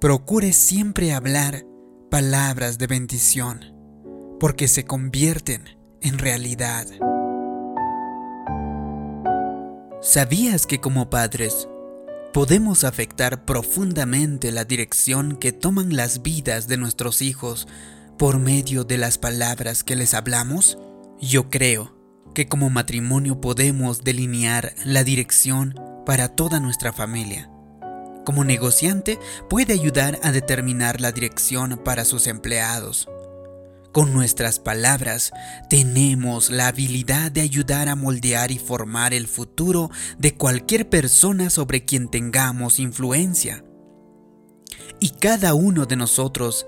procure siempre hablar palabras de bendición, porque se convierten en realidad. ¿Sabías que como padres podemos afectar profundamente la dirección que toman las vidas de nuestros hijos por medio de las palabras que les hablamos? Yo creo que como matrimonio podemos delinear la dirección para toda nuestra familia. Como negociante puede ayudar a determinar la dirección para sus empleados. Con nuestras palabras tenemos la habilidad de ayudar a moldear y formar el futuro de cualquier persona sobre quien tengamos influencia. Y cada uno de nosotros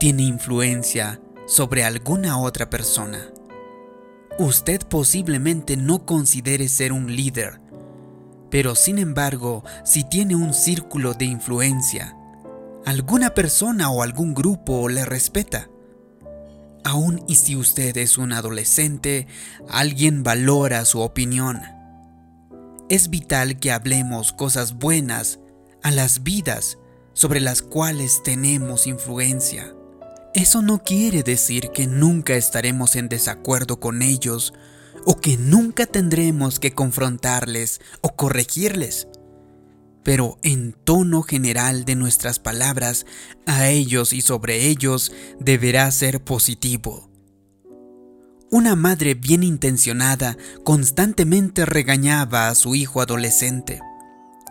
tiene influencia sobre alguna otra persona. Usted posiblemente no considere ser un líder, pero sin embargo, si tiene un círculo de influencia, alguna persona o algún grupo le respeta. Aún y si usted es un adolescente, alguien valora su opinión. Es vital que hablemos cosas buenas a las vidas sobre las cuales tenemos influencia. Eso no quiere decir que nunca estaremos en desacuerdo con ellos o que nunca tendremos que confrontarles o corregirles. Pero en tono general de nuestras palabras a ellos y sobre ellos deberá ser positivo. Una madre bien intencionada constantemente regañaba a su hijo adolescente.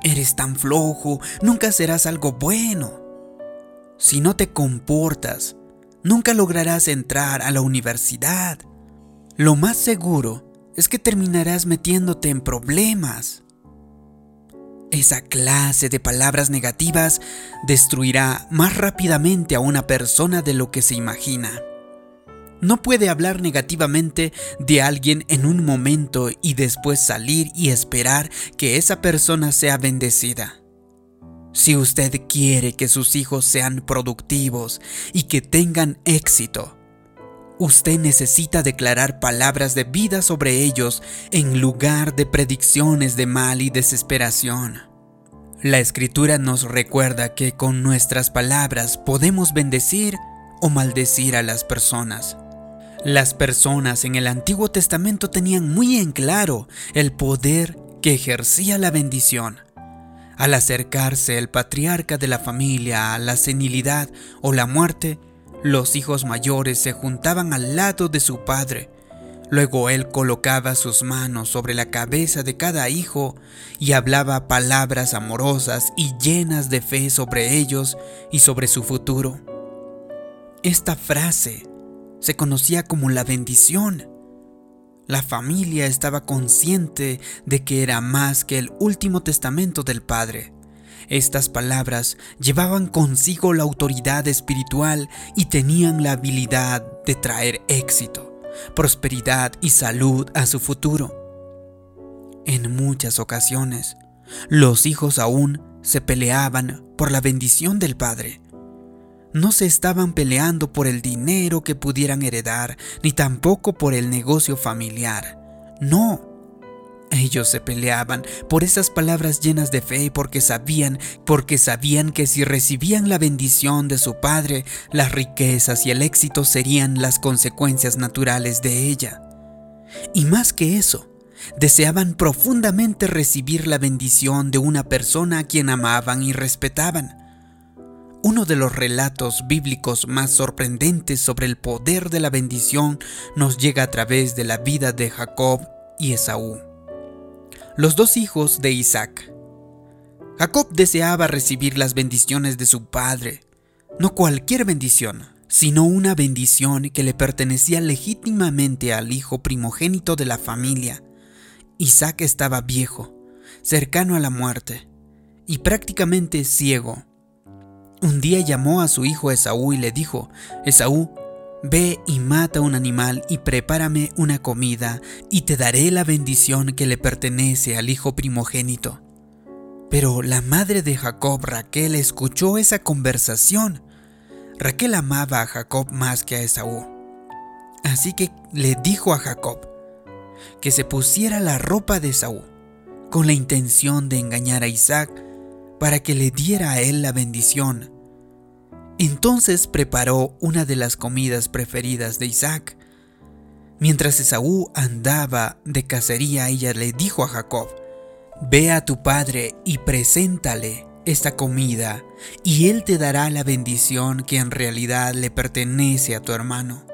Eres tan flojo, nunca serás algo bueno. Si no te comportas, nunca lograrás entrar a la universidad. Lo más seguro es que terminarás metiéndote en problemas. Esa clase de palabras negativas destruirá más rápidamente a una persona de lo que se imagina. No puede hablar negativamente de alguien en un momento y después salir y esperar que esa persona sea bendecida. Si usted quiere que sus hijos sean productivos y que tengan éxito, usted necesita declarar palabras de vida sobre ellos en lugar de predicciones de mal y desesperación. La escritura nos recuerda que con nuestras palabras podemos bendecir o maldecir a las personas. Las personas en el Antiguo Testamento tenían muy en claro el poder que ejercía la bendición. Al acercarse el patriarca de la familia a la senilidad o la muerte, los hijos mayores se juntaban al lado de su padre. Luego él colocaba sus manos sobre la cabeza de cada hijo y hablaba palabras amorosas y llenas de fe sobre ellos y sobre su futuro. Esta frase se conocía como la bendición la familia estaba consciente de que era más que el último testamento del Padre. Estas palabras llevaban consigo la autoridad espiritual y tenían la habilidad de traer éxito, prosperidad y salud a su futuro. En muchas ocasiones, los hijos aún se peleaban por la bendición del Padre no se estaban peleando por el dinero que pudieran heredar, ni tampoco por el negocio familiar. No. Ellos se peleaban por esas palabras llenas de fe porque sabían, porque sabían que si recibían la bendición de su padre, las riquezas y el éxito serían las consecuencias naturales de ella. Y más que eso, deseaban profundamente recibir la bendición de una persona a quien amaban y respetaban. Uno de los relatos bíblicos más sorprendentes sobre el poder de la bendición nos llega a través de la vida de Jacob y Esaú, los dos hijos de Isaac. Jacob deseaba recibir las bendiciones de su padre, no cualquier bendición, sino una bendición que le pertenecía legítimamente al hijo primogénito de la familia. Isaac estaba viejo, cercano a la muerte, y prácticamente ciego. Un día llamó a su hijo Esaú y le dijo, Esaú, ve y mata un animal y prepárame una comida, y te daré la bendición que le pertenece al hijo primogénito. Pero la madre de Jacob, Raquel, escuchó esa conversación. Raquel amaba a Jacob más que a Esaú. Así que le dijo a Jacob que se pusiera la ropa de Esaú, con la intención de engañar a Isaac para que le diera a él la bendición Entonces preparó una de las comidas preferidas de Isaac. Mientras Esaú andaba de cacería, ella le dijo a Jacob, Ve a tu padre y preséntale esta comida, y él te dará la bendición que en realidad le pertenece a tu hermano.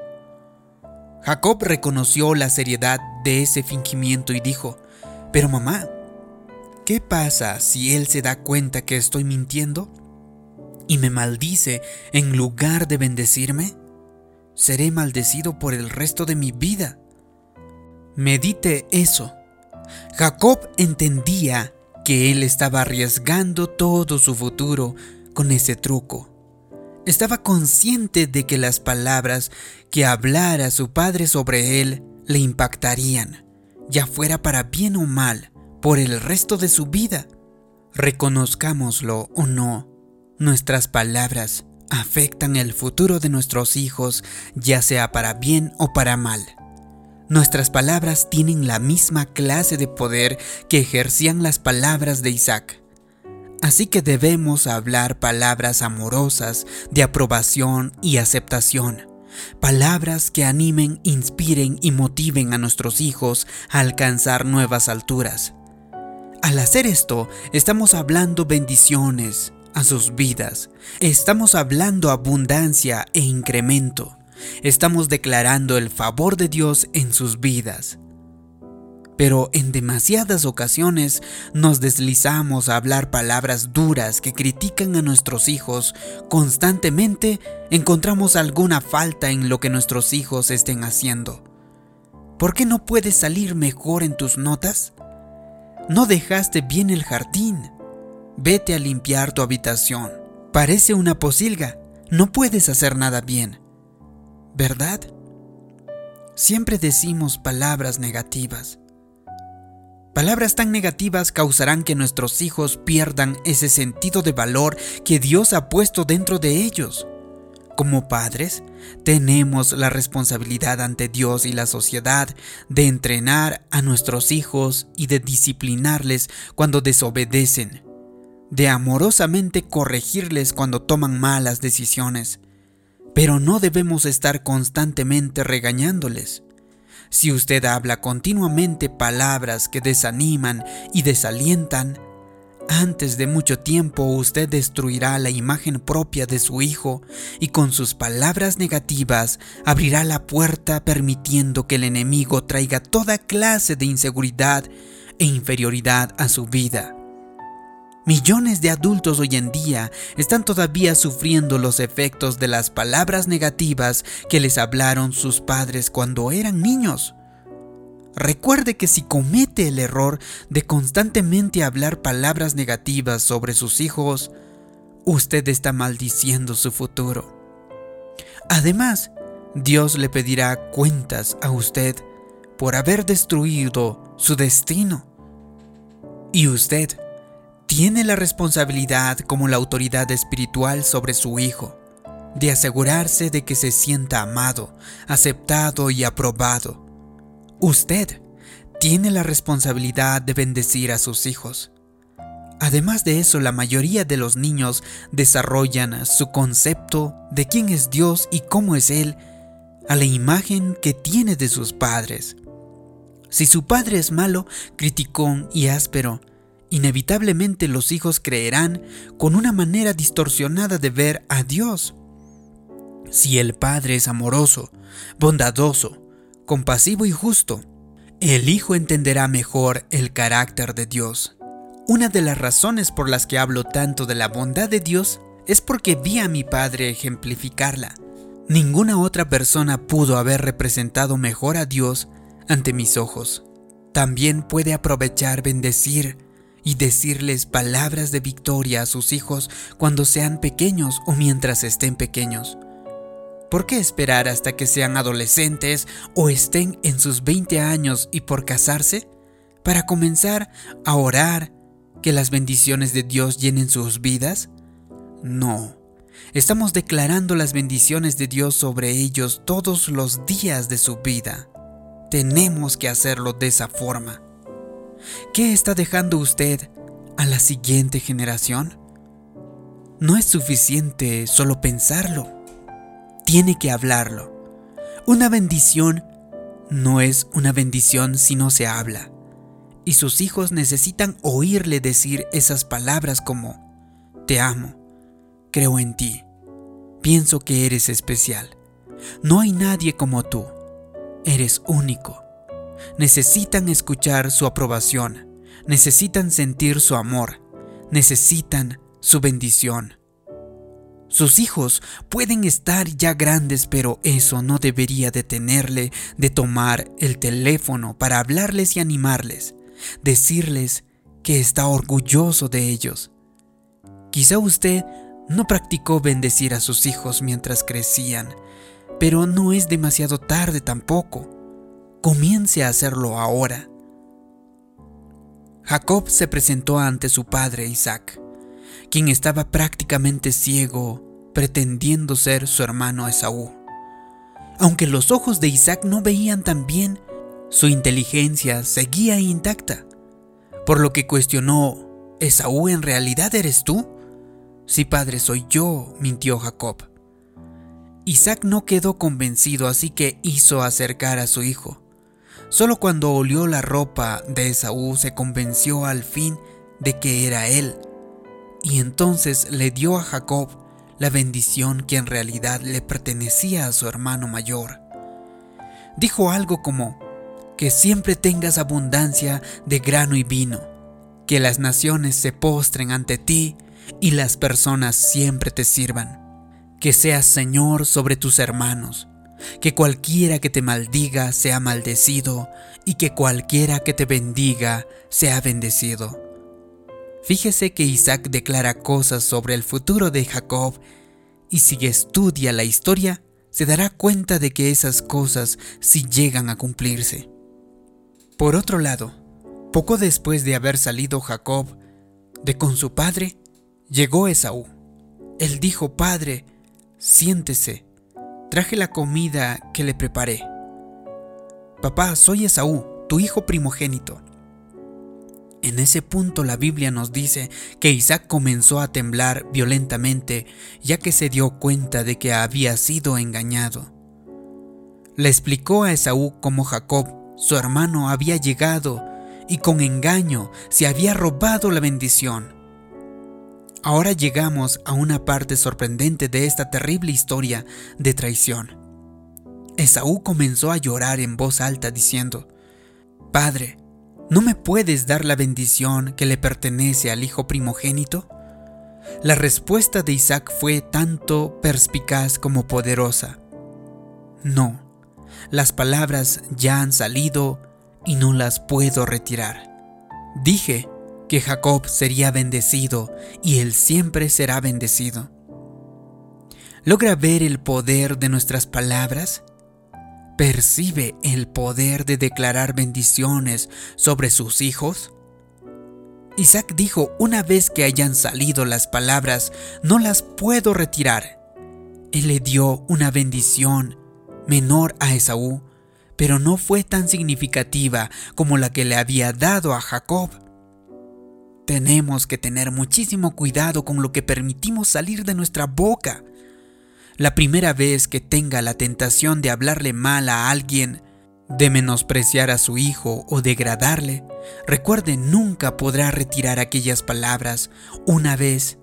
Jacob reconoció la seriedad de ese fingimiento y dijo, Pero mamá, ¿qué pasa si él se da cuenta que estoy mintiendo? ¿Y me maldice en lugar de bendecirme? Seré maldecido por el resto de mi vida. Medite eso. Jacob entendía que él estaba arriesgando todo su futuro con ese truco. Estaba consciente de que las palabras que hablara su padre sobre él le impactarían, ya fuera para bien o mal, por el resto de su vida. Reconozcámoslo o no, nuestras palabras afectan el futuro de nuestros hijos, ya sea para bien o para mal. Nuestras palabras tienen la misma clase de poder que ejercían las palabras de Isaac. Así que debemos hablar palabras amorosas, de aprobación y aceptación. Palabras que animen, inspiren y motiven a nuestros hijos a alcanzar nuevas alturas. Al hacer esto, estamos hablando bendiciones a sus vidas. Estamos hablando abundancia e incremento. Estamos declarando el favor de Dios en sus vidas pero en demasiadas ocasiones nos deslizamos a hablar palabras duras que critican a nuestros hijos. Constantemente encontramos alguna falta en lo que nuestros hijos estén haciendo. ¿Por qué no puedes salir mejor en tus notas? No dejaste bien el jardín. Vete a limpiar tu habitación. Parece una posilga. No puedes hacer nada bien. ¿Verdad? Siempre decimos palabras negativas Palabras tan negativas causarán que nuestros hijos pierdan ese sentido de valor que Dios ha puesto dentro de ellos. Como padres, tenemos la responsabilidad ante Dios y la sociedad de entrenar a nuestros hijos y de disciplinarles cuando desobedecen, de amorosamente corregirles cuando toman malas decisiones, pero no debemos estar constantemente regañándoles. Si usted habla continuamente palabras que desaniman y desalientan, antes de mucho tiempo usted destruirá la imagen propia de su hijo y con sus palabras negativas abrirá la puerta permitiendo que el enemigo traiga toda clase de inseguridad e inferioridad a su vida. Millones de adultos hoy en día están todavía sufriendo los efectos de las palabras negativas que les hablaron sus padres cuando eran niños. Recuerde que si comete el error de constantemente hablar palabras negativas sobre sus hijos, usted está maldiciendo su futuro. Además, Dios le pedirá cuentas a usted por haber destruido su destino. Y usted tiene la responsabilidad como la autoridad espiritual sobre su hijo, de asegurarse de que se sienta amado, aceptado y aprobado. Usted tiene la responsabilidad de bendecir a sus hijos. Además de eso, la mayoría de los niños desarrollan su concepto de quién es Dios y cómo es Él a la imagen que tiene de sus padres. Si su padre es malo, criticón y áspero, inevitablemente los hijos creerán con una manera distorsionada de ver a Dios. Si el Padre es amoroso, bondadoso, compasivo y justo, el Hijo entenderá mejor el carácter de Dios. Una de las razones por las que hablo tanto de la bondad de Dios es porque vi a mi Padre ejemplificarla. Ninguna otra persona pudo haber representado mejor a Dios ante mis ojos. También puede aprovechar bendecir y decirles palabras de victoria a sus hijos cuando sean pequeños o mientras estén pequeños. ¿Por qué esperar hasta que sean adolescentes o estén en sus 20 años y por casarse? Para comenzar a orar que las bendiciones de Dios llenen sus vidas? No. Estamos declarando las bendiciones de Dios sobre ellos todos los días de su vida. Tenemos que hacerlo de esa forma. ¿Qué está dejando usted a la siguiente generación? no es suficiente solo pensarlo, tiene que hablarlo. Una bendición no es una bendición si no se habla. Y sus hijos necesitan oírle decir esas palabras como, te amo, creo en ti, pienso que eres especial. No hay nadie como tú, eres único. Necesitan escuchar su aprobación, necesitan sentir su amor, necesitan su bendición. Sus hijos pueden estar ya grandes, pero eso no debería detenerle de tomar el teléfono para hablarles y animarles, decirles que está orgulloso de ellos. Quizá usted no practicó bendecir a sus hijos mientras crecían, pero no es demasiado tarde tampoco. Comience a hacerlo ahora. Jacob se presentó ante su padre Isaac quien estaba prácticamente ciego, pretendiendo ser su hermano Esaú. Aunque los ojos de Isaac no veían tan bien, su inteligencia seguía intacta, por lo que cuestionó, ¿Esaú en realidad eres tú? Sí, padre, soy yo, mintió Jacob. Isaac no quedó convencido, así que hizo acercar a su hijo. Solo cuando olió la ropa de Esaú se convenció al fin de que era él y entonces le dio a Jacob la bendición que en realidad le pertenecía a su hermano mayor. Dijo algo como, que siempre tengas abundancia de grano y vino, que las naciones se postren ante ti y las personas siempre te sirvan, que seas Señor sobre tus hermanos, que cualquiera que te maldiga sea maldecido y que cualquiera que te bendiga sea bendecido. Fíjese que Isaac declara cosas sobre el futuro de Jacob y si estudia la historia, se dará cuenta de que esas cosas sí llegan a cumplirse. Por otro lado, poco después de haber salido Jacob de con su padre, llegó Esaú. Él dijo, Padre, siéntese, traje la comida que le preparé. Papá, soy Esaú, tu hijo primogénito. En ese punto la Biblia nos dice que Isaac comenzó a temblar violentamente ya que se dio cuenta de que había sido engañado. Le explicó a Esaú cómo Jacob, su hermano, había llegado y con engaño se había robado la bendición. Ahora llegamos a una parte sorprendente de esta terrible historia de traición. Esaú comenzó a llorar en voz alta diciendo, Padre, ¿No me puedes dar la bendición que le pertenece al hijo primogénito? La respuesta de Isaac fue tanto perspicaz como poderosa. No, las palabras ya han salido y no las puedo retirar. Dije que Jacob sería bendecido y él siempre será bendecido. ¿Logra ver el poder de nuestras palabras? percibe el poder de declarar bendiciones sobre sus hijos? Isaac dijo, una vez que hayan salido las palabras, no las puedo retirar. Él le dio una bendición menor a Esaú, pero no fue tan significativa como la que le había dado a Jacob. Tenemos que tener muchísimo cuidado con lo que permitimos salir de nuestra boca. La primera vez que tenga la tentación de hablarle mal a alguien, de menospreciar a su hijo o degradarle, recuerde nunca podrá retirar aquellas palabras una vez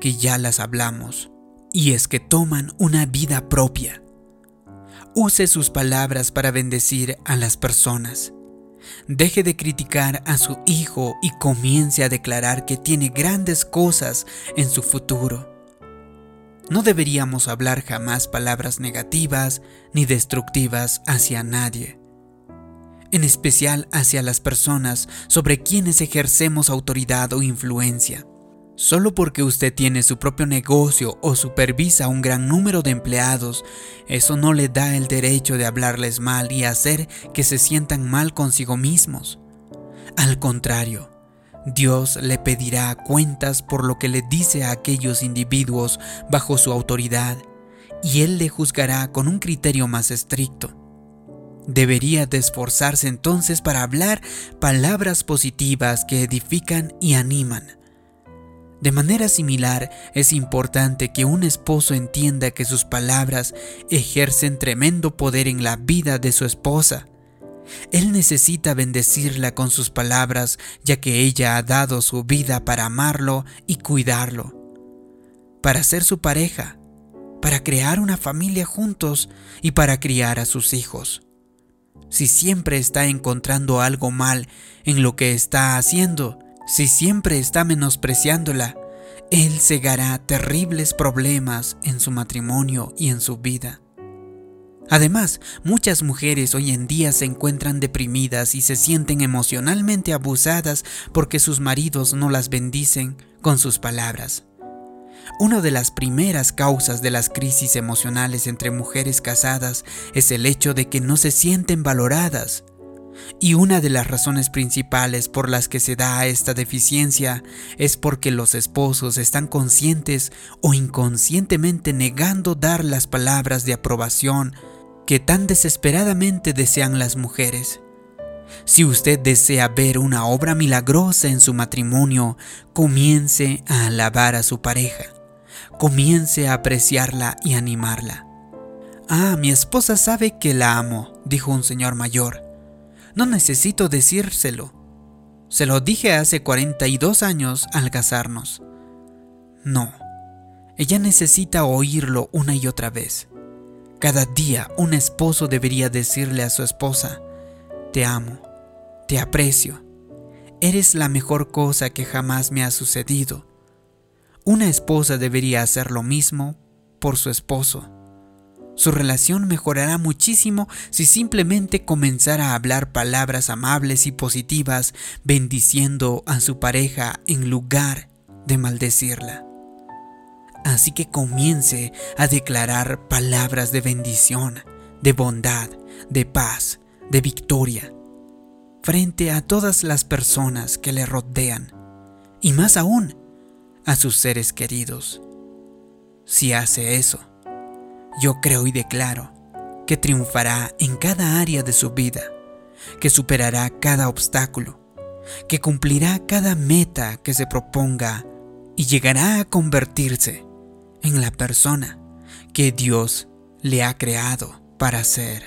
que ya las hablamos, y es que toman una vida propia. Use sus palabras para bendecir a las personas. Deje de criticar a su hijo y comience a declarar que tiene grandes cosas en su futuro. No deberíamos hablar jamás palabras negativas ni destructivas hacia nadie, en especial hacia las personas sobre quienes ejercemos autoridad o influencia. Solo porque usted tiene su propio negocio o supervisa un gran número de empleados, eso no le da el derecho de hablarles mal y hacer que se sientan mal consigo mismos. Al contrario, Dios le pedirá cuentas por lo que le dice a aquellos individuos bajo su autoridad y Él le juzgará con un criterio más estricto. Debería de esforzarse entonces para hablar palabras positivas que edifican y animan. De manera similar, es importante que un esposo entienda que sus palabras ejercen tremendo poder en la vida de su esposa. Él necesita bendecirla con sus palabras, ya que ella ha dado su vida para amarlo y cuidarlo, para ser su pareja, para crear una familia juntos y para criar a sus hijos. Si siempre está encontrando algo mal en lo que está haciendo, si siempre está menospreciándola, él cegará terribles problemas en su matrimonio y en su vida. Además, muchas mujeres hoy en día se encuentran deprimidas y se sienten emocionalmente abusadas porque sus maridos no las bendicen con sus palabras. Una de las primeras causas de las crisis emocionales entre mujeres casadas es el hecho de que no se sienten valoradas y una de las razones principales por las que se da esta deficiencia es porque los esposos están conscientes o inconscientemente negando dar las palabras de aprobación que tan desesperadamente desean las mujeres. Si usted desea ver una obra milagrosa en su matrimonio, comience a alabar a su pareja. Comience a apreciarla y animarla. Ah, mi esposa sabe que la amo, dijo un señor mayor. No necesito decírselo. Se lo dije hace 42 años al casarnos. No, ella necesita oírlo una y otra vez. Cada día un esposo debería decirle a su esposa, te amo, te aprecio, eres la mejor cosa que jamás me ha sucedido. Una esposa debería hacer lo mismo por su esposo. Su relación mejorará muchísimo si simplemente comenzara a hablar palabras amables y positivas, bendiciendo a su pareja en lugar de maldecirla. Así que comience a declarar palabras de bendición, de bondad, de paz, de victoria, frente a todas las personas que le rodean, y más aún a sus seres queridos. Si hace eso, yo creo y declaro que triunfará en cada área de su vida, que superará cada obstáculo, que cumplirá cada meta que se proponga y llegará a convertirse en la persona que Dios le ha creado para ser.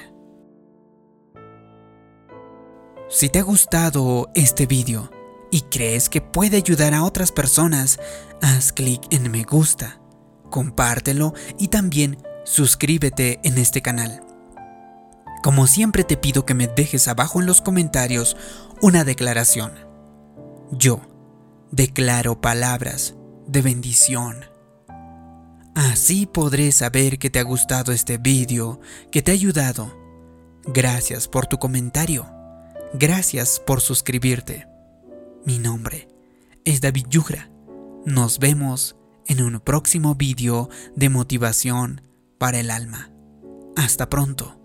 Si te ha gustado este vídeo y crees que puede ayudar a otras personas, haz clic en me gusta, compártelo y también suscríbete en este canal. Como siempre te pido que me dejes abajo en los comentarios una declaración. Yo declaro palabras de bendición. Así podré saber que te ha gustado este vídeo, que te ha ayudado. Gracias por tu comentario. Gracias por suscribirte. Mi nombre es David Yugra. Nos vemos en un próximo vídeo de motivación para el alma. Hasta pronto.